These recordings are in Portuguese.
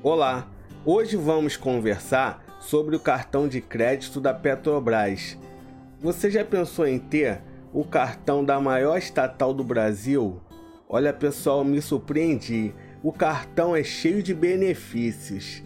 Olá, hoje vamos conversar sobre o cartão de crédito da Petrobras. Você já pensou em ter o cartão da maior estatal do Brasil? Olha pessoal, me surpreendi. O cartão é cheio de benefícios.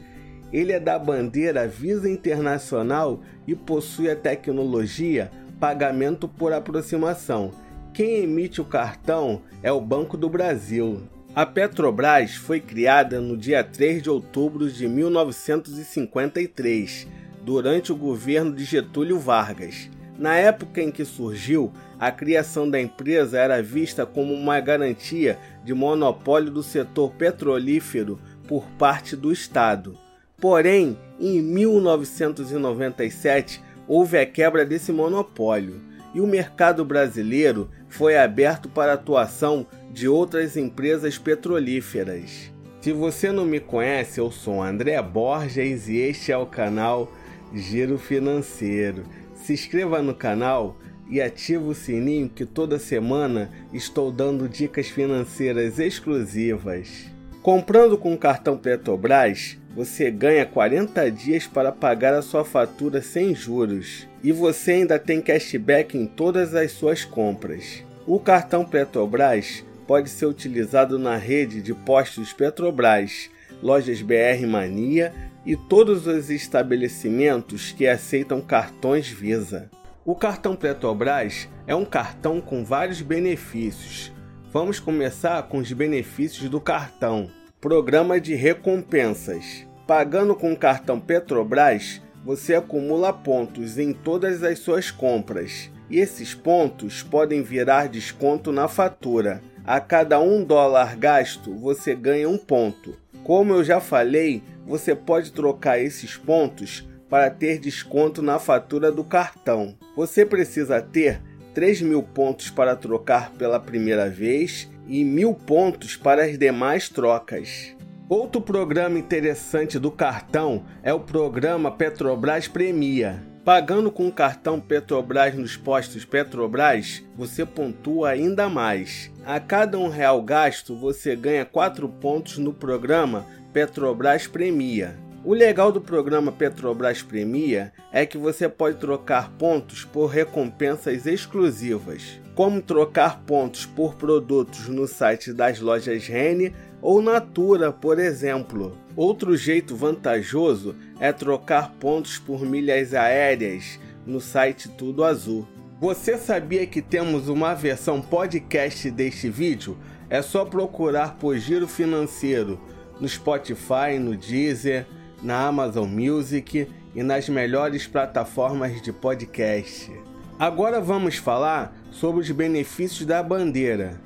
Ele é da bandeira Visa Internacional e possui a tecnologia pagamento por aproximação. Quem emite o cartão é o Banco do Brasil. A Petrobras foi criada no dia 3 de outubro de 1953, durante o governo de Getúlio Vargas. Na época em que surgiu, a criação da empresa era vista como uma garantia de monopólio do setor petrolífero por parte do Estado. Porém, em 1997 houve a quebra desse monopólio e o mercado brasileiro foi aberto para a atuação de outras empresas petrolíferas. Se você não me conhece, eu sou André Borges e este é o canal Giro Financeiro. Se inscreva no canal e ative o sininho que toda semana estou dando dicas financeiras exclusivas. Comprando com o cartão Petrobras, você ganha 40 dias para pagar a sua fatura sem juros e você ainda tem cashback em todas as suas compras. O cartão Petrobras pode ser utilizado na rede de postos Petrobras, lojas BR Mania e todos os estabelecimentos que aceitam cartões Visa. O cartão Petrobras é um cartão com vários benefícios. Vamos começar com os benefícios do cartão. Programa de recompensas. Pagando com o cartão Petrobras, você acumula pontos em todas as suas compras. E esses pontos podem virar desconto na fatura. A cada um dólar gasto, você ganha um ponto. Como eu já falei, você pode trocar esses pontos para ter desconto na fatura do cartão. Você precisa ter 3 mil pontos para trocar pela primeira vez e mil pontos para as demais trocas. Outro programa interessante do cartão é o programa Petrobras Premia. Pagando com o cartão Petrobras nos postos Petrobras, você pontua ainda mais. A cada um real gasto, você ganha 4 pontos no programa Petrobras Premia. O legal do programa Petrobras Premia é que você pode trocar pontos por recompensas exclusivas, como trocar pontos por produtos no site das lojas Rene ou Natura, por exemplo. Outro jeito vantajoso é trocar pontos por milhas aéreas no site Tudo Azul. Você sabia que temos uma versão podcast deste vídeo? É só procurar por Giro Financeiro no Spotify, no Deezer, na Amazon Music e nas melhores plataformas de podcast. Agora vamos falar sobre os benefícios da bandeira.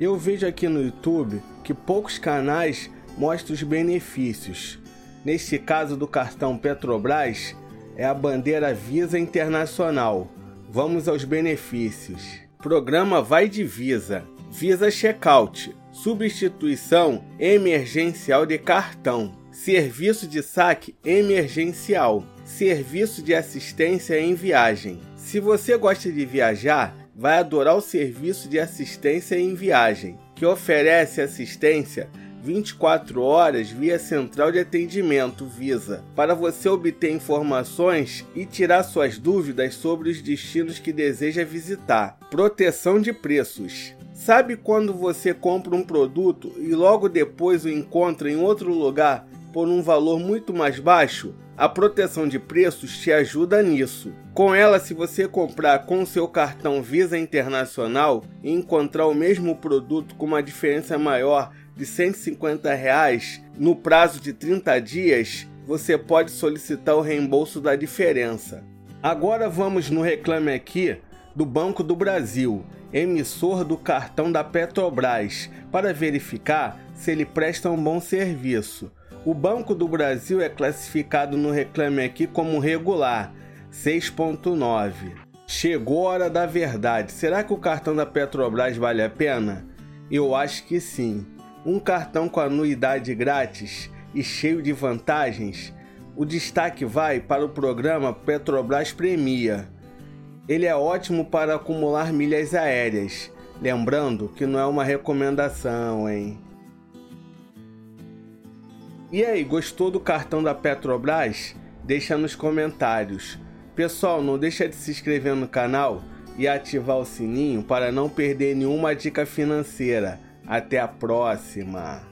Eu vejo aqui no YouTube que poucos canais mostra os benefícios. Neste caso do cartão Petrobras, é a bandeira Visa Internacional. Vamos aos benefícios. Programa Vai de Visa. Visa Checkout. Substituição emergencial de cartão. Serviço de saque emergencial. Serviço de assistência em viagem. Se você gosta de viajar, vai adorar o serviço de assistência em viagem, que oferece assistência 24 horas via central de atendimento Visa, para você obter informações e tirar suas dúvidas sobre os destinos que deseja visitar. Proteção de preços. Sabe quando você compra um produto e logo depois o encontra em outro lugar por um valor muito mais baixo? A proteção de preços te ajuda nisso. Com ela, se você comprar com seu cartão Visa Internacional e encontrar o mesmo produto com uma diferença maior de 150 reais no prazo de 30 dias, você pode solicitar o reembolso da diferença. Agora vamos no reclame aqui do Banco do Brasil, emissor do cartão da Petrobras, para verificar se ele presta um bom serviço. O Banco do Brasil é classificado no reclame aqui como regular, 6.9. Chegou a hora da verdade. Será que o cartão da Petrobras vale a pena? Eu acho que sim um cartão com anuidade grátis e cheio de vantagens, o destaque vai para o programa Petrobras Premia. Ele é ótimo para acumular milhas aéreas, lembrando que não é uma recomendação, hein? E aí, gostou do cartão da Petrobras? Deixa nos comentários. Pessoal, não deixa de se inscrever no canal e ativar o sininho para não perder nenhuma dica financeira. Até a próxima!